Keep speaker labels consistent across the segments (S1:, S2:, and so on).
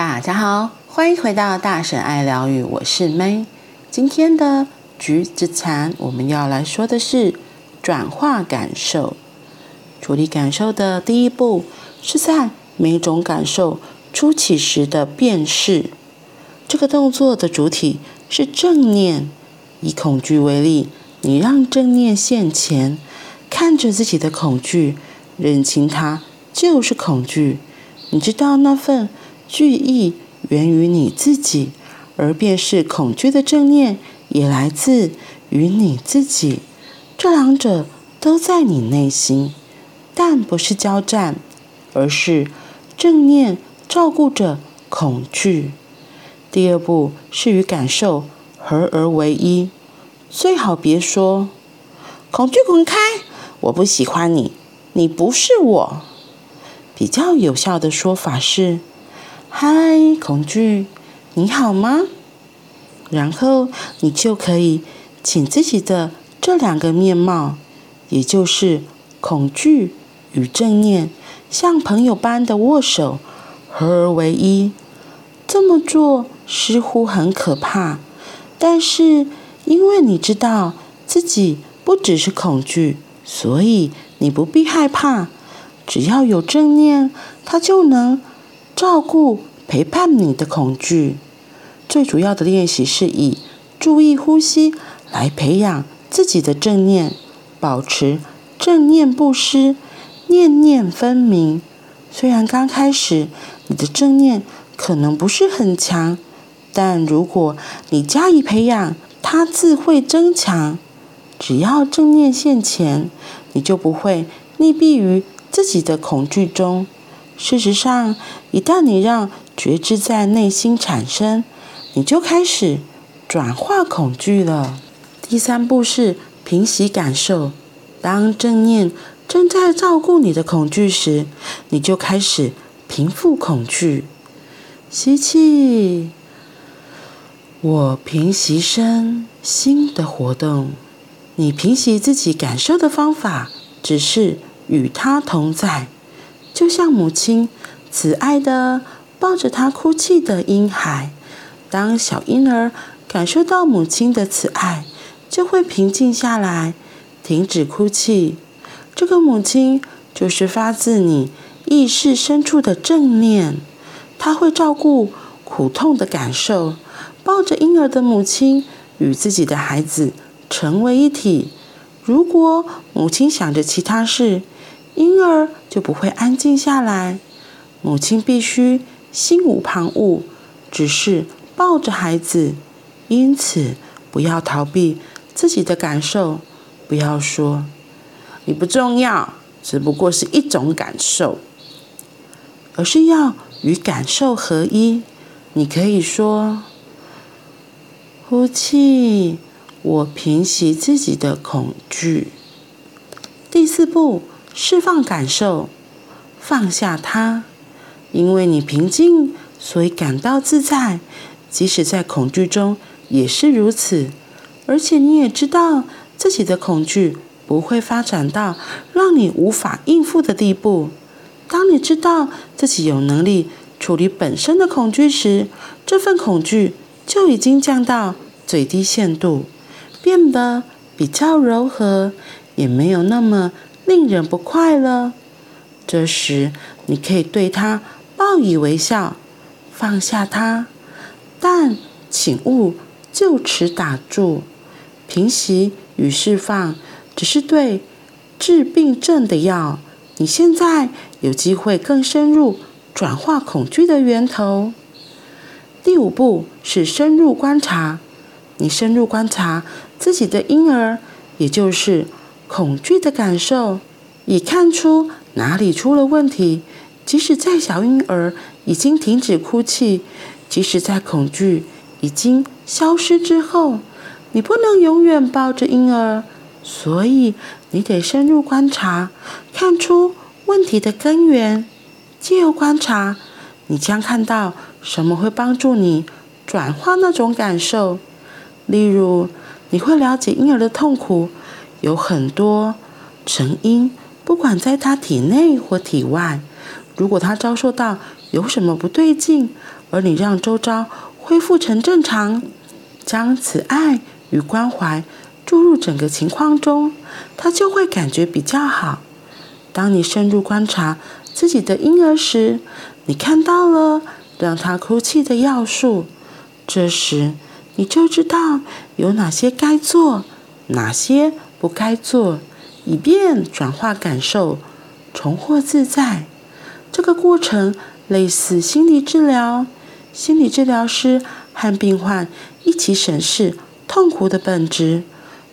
S1: 大家好，欢迎回到大婶爱疗愈，我是 May。今天的橘子禅，我们要来说的是转化感受。处理感受的第一步是在每种感受初起时的辨识。这个动作的主体是正念。以恐惧为例，你让正念现前，看着自己的恐惧，认清它就是恐惧。你知道那份惧意源于你自己，而便是恐惧的正念也来自于你自己。这两者都在你内心，但不是交战，而是正念照顾着恐惧。第二步是与感受合而为一，最好别说“恐惧滚开”，我不喜欢你，你不是我。比较有效的说法是“嗨，恐惧，你好吗？”然后你就可以请自己的这两个面貌，也就是恐惧与正念，像朋友般的握手，合而为一。这么做似乎很可怕，但是因为你知道自己不只是恐惧，所以你不必害怕。只要有正念，它就能照顾、陪伴你的恐惧。最主要的练习是以注意呼吸来培养自己的正念，保持正念不失，念念分明。虽然刚开始你的正念，可能不是很强，但如果你加以培养，它自会增强。只要正念现前，你就不会溺毙于自己的恐惧中。事实上，一旦你让觉知在内心产生，你就开始转化恐惧了。第三步是平息感受。当正念正在照顾你的恐惧时，你就开始平复恐惧。吸气，我平息身心的活动。你平息自己感受的方法，只是与它同在，就像母亲慈爱的抱着他哭泣的婴孩。当小婴儿感受到母亲的慈爱，就会平静下来，停止哭泣。这个母亲就是发自你意识深处的正念。他会照顾苦痛的感受，抱着婴儿的母亲与自己的孩子成为一体。如果母亲想着其他事，婴儿就不会安静下来。母亲必须心无旁骛，只是抱着孩子。因此，不要逃避自己的感受，不要说你不重要，只不过是一种感受，而是要。与感受合一，你可以说：“呼气，我平息自己的恐惧。”第四步，释放感受，放下它。因为你平静，所以感到自在，即使在恐惧中也是如此。而且你也知道自己的恐惧不会发展到让你无法应付的地步。当你知道自己有能力处理本身的恐惧时，这份恐惧就已经降到最低限度，变得比较柔和，也没有那么令人不快了。这时，你可以对它报以微笑，放下它，但请勿就此打住。平息与释放只是对治病症的药。你现在有机会更深入转化恐惧的源头。第五步是深入观察，你深入观察自己的婴儿，也就是恐惧的感受，以看出哪里出了问题。即使在小婴儿已经停止哭泣，即使在恐惧已经消失之后，你不能永远抱着婴儿，所以你得深入观察，看出问题的根源。借由观察，你将看到什么会帮助你转化那种感受。例如，你会了解婴儿的痛苦有很多成因，不管在他体内或体外。如果他遭受到有什么不对劲，而你让周遭恢复成正常，将慈爱与关怀注入整个情况中，他就会感觉比较好。当你深入观察自己的婴儿时，你看到了让他哭泣的要素，这时你就知道有哪些该做，哪些不该做，以便转化感受，重获自在。这个过程类似心理治疗，心理治疗师和病患一起审视痛苦的本质。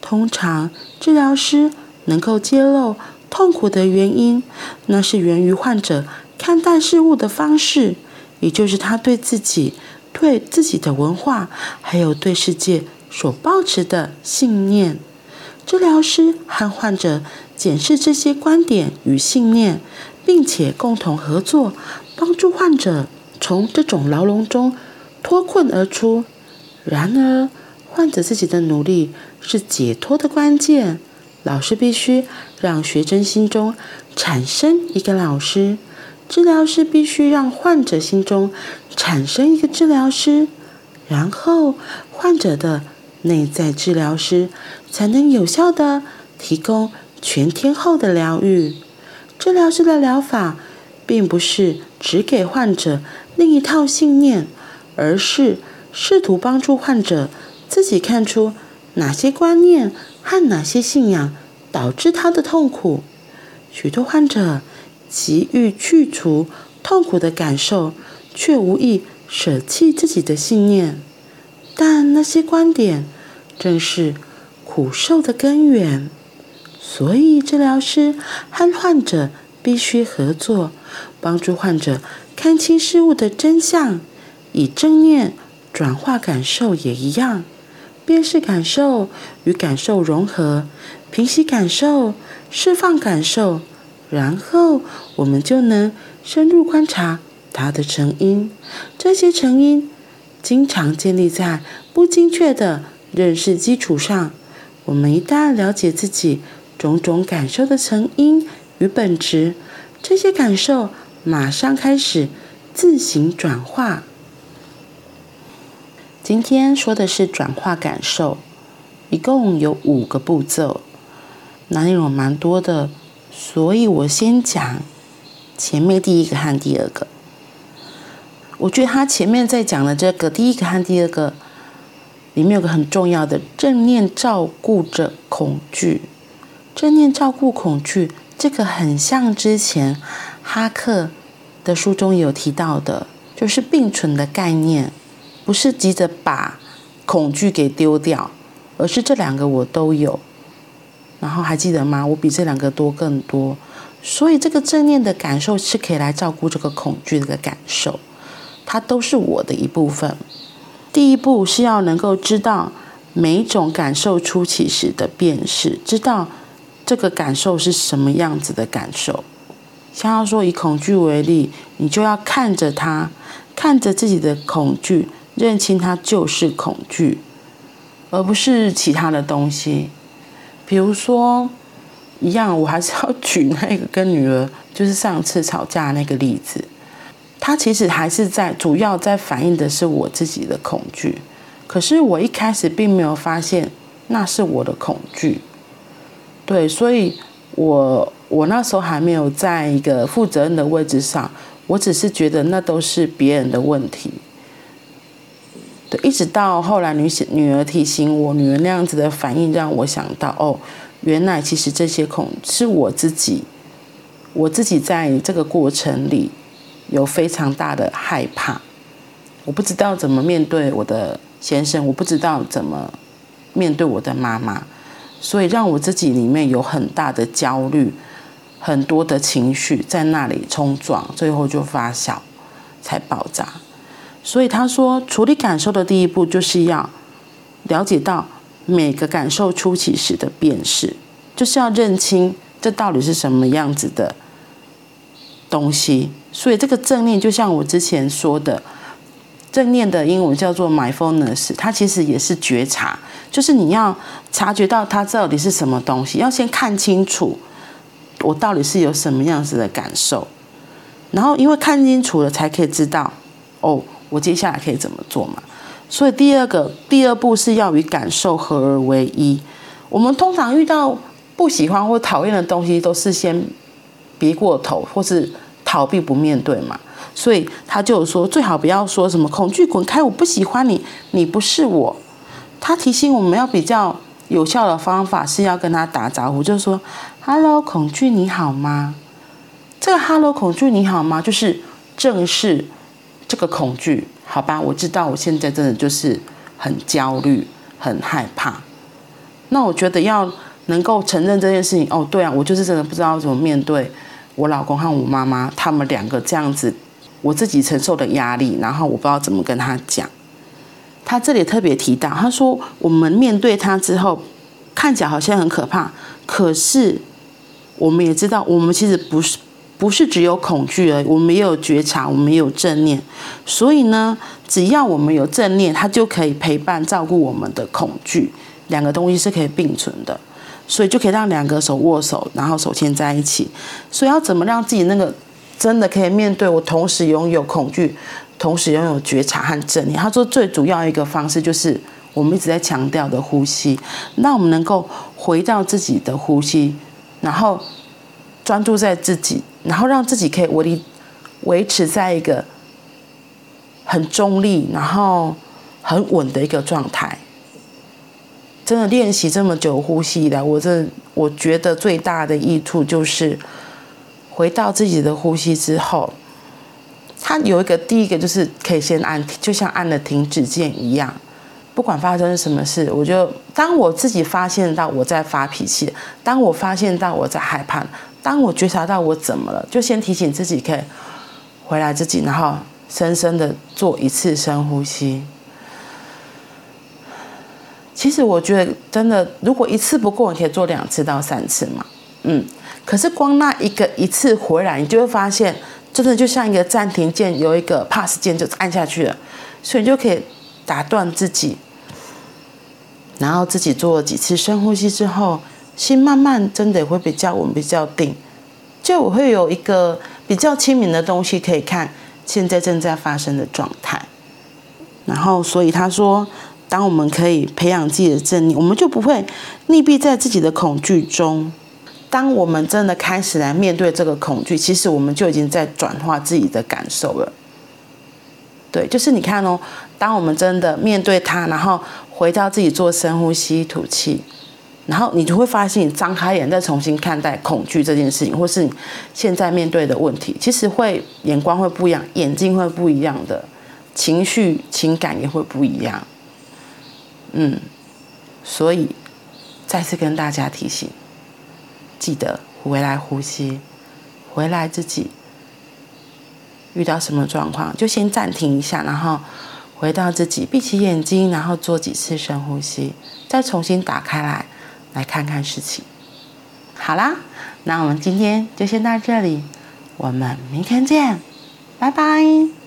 S1: 通常，治疗师能够揭露痛苦的原因，那是源于患者看待事物的方式，也就是他对自己、对自己的文化，还有对世界所抱持的信念。治疗师和患者检视这些观点与信念。并且共同合作，帮助患者从这种牢笼中脱困而出。然而，患者自己的努力是解脱的关键。老师必须让学生心中产生一个老师，治疗师必须让患者心中产生一个治疗师，然后患者的内在治疗师才能有效的提供全天候的疗愈。治疗师的疗法，并不是只给患者另一套信念，而是试图帮助患者自己看出哪些观念和哪些信仰导致他的痛苦。许多患者急于去除痛苦的感受，却无意舍弃自己的信念，但那些观点正是苦受的根源。所以，治疗师和患者必须合作，帮助患者看清事物的真相，以正念转化感受也一样，辨识感受与感受融合，平息感受，释放感受，然后我们就能深入观察它的成因。这些成因经常建立在不精确的认识基础上。我们一旦了解自己。种种感受的成因与本质，这些感受马上开始自行转化。今天说的是转化感受，一共有五个步骤，那内容蛮多的，所以我先讲前面第一个和第二个。我觉得他前面在讲的这个第一个和第二个里面有个很重要的正念照顾着恐惧。正念照顾恐惧，这个很像之前哈克的书中有提到的，就是并存的概念，不是急着把恐惧给丢掉，而是这两个我都有。然后还记得吗？我比这两个多更多，所以这个正念的感受是可以来照顾这个恐惧的感受，它都是我的一部分。第一步是要能够知道每一种感受初期时的辨识，知道。这个感受是什么样子的感受？像要说以恐惧为例，你就要看着它，看着自己的恐惧，认清它就是恐惧，而不是其他的东西。比如说，一样，我还是要举那个跟女儿就是上次吵架那个例子，它其实还是在主要在反映的是我自己的恐惧，可是我一开始并没有发现那是我的恐惧。对，所以我我那时候还没有在一个负责任的位置上，我只是觉得那都是别人的问题。对，一直到后来女女儿提醒我，女儿那样子的反应让我想到，哦，原来其实这些恐是我自己，我自己在这个过程里有非常大的害怕，我不知道怎么面对我的先生，我不知道怎么面对我的妈妈。所以让我自己里面有很大的焦虑，很多的情绪在那里冲撞，最后就发小，才爆炸。所以他说，处理感受的第一步就是要了解到每个感受初起时的辨识，就是要认清这到底是什么样子的东西。所以这个正念就像我之前说的。正念的英文叫做 mindfulness，它其实也是觉察，就是你要察觉到它到底是什么东西，要先看清楚我到底是有什么样子的感受，然后因为看清楚了，才可以知道哦，我接下来可以怎么做嘛。所以第二个第二步是要与感受合而为一。我们通常遇到不喜欢或讨厌的东西，都是先别过头，或是逃避不面对嘛。所以他就说，最好不要说什么“恐惧滚开”，我不喜欢你，你不是我。他提醒我们要比较有效的方法是要跟他打招呼，就是说 “Hello，恐惧，你好吗？”这个 “Hello，恐惧，你好吗？”就是正视这个恐惧，好吧？我知道我现在真的就是很焦虑、很害怕。那我觉得要能够承认这件事情，哦，对啊，我就是真的不知道怎么面对我老公和我妈妈他们两个这样子。我自己承受的压力，然后我不知道怎么跟他讲。他这里特别提到，他说我们面对他之后，看起来好像很可怕，可是我们也知道，我们其实不是不是只有恐惧而已，我们也有觉察，我们也有正念。所以呢，只要我们有正念，他就可以陪伴照顾我们的恐惧，两个东西是可以并存的，所以就可以让两个手握手，然后手牵在一起。所以要怎么让自己那个。真的可以面对我，同时拥有恐惧，同时拥有觉察和正念。他说，最主要一个方式就是我们一直在强调的呼吸，让我们能够回到自己的呼吸，然后专注在自己，然后让自己可以维维持在一个很中立，然后很稳的一个状态。真的练习这么久呼吸以来，我这我觉得最大的益处就是。回到自己的呼吸之后，它有一个第一个就是可以先按，就像按了停止键一样，不管发生什么事，我就当我自己发现到我在发脾气，当我发现到我在害怕，当我觉察到我怎么了，就先提醒自己可以回来自己，然后深深的做一次深呼吸。其实我觉得真的，如果一次不够，你可以做两次到三次嘛，嗯。可是光那一个一次回来，你就会发现，真的就像一个暂停键，有一个 pass 键就按下去了，所以你就可以打断自己，然后自己做了几次深呼吸之后，心慢慢真的会比较稳、比较定，就我会有一个比较清明的东西可以看现在正在发生的状态。然后，所以他说，当我们可以培养自己的正念，我们就不会溺毙在自己的恐惧中。当我们真的开始来面对这个恐惧，其实我们就已经在转化自己的感受了。对，就是你看哦，当我们真的面对它，然后回到自己做深呼吸、吐气，然后你就会发现，你张开眼再重新看待恐惧这件事情，或是你现在面对的问题，其实会眼光会不一样，眼睛会不一样的，情绪、情感也会不一样。嗯，所以再次跟大家提醒。记得回来呼吸，回来自己遇到什么状况，就先暂停一下，然后回到自己，闭起眼睛，然后做几次深呼吸，再重新打开来，来看看事情。好啦，那我们今天就先到这里，我们明天见，拜拜。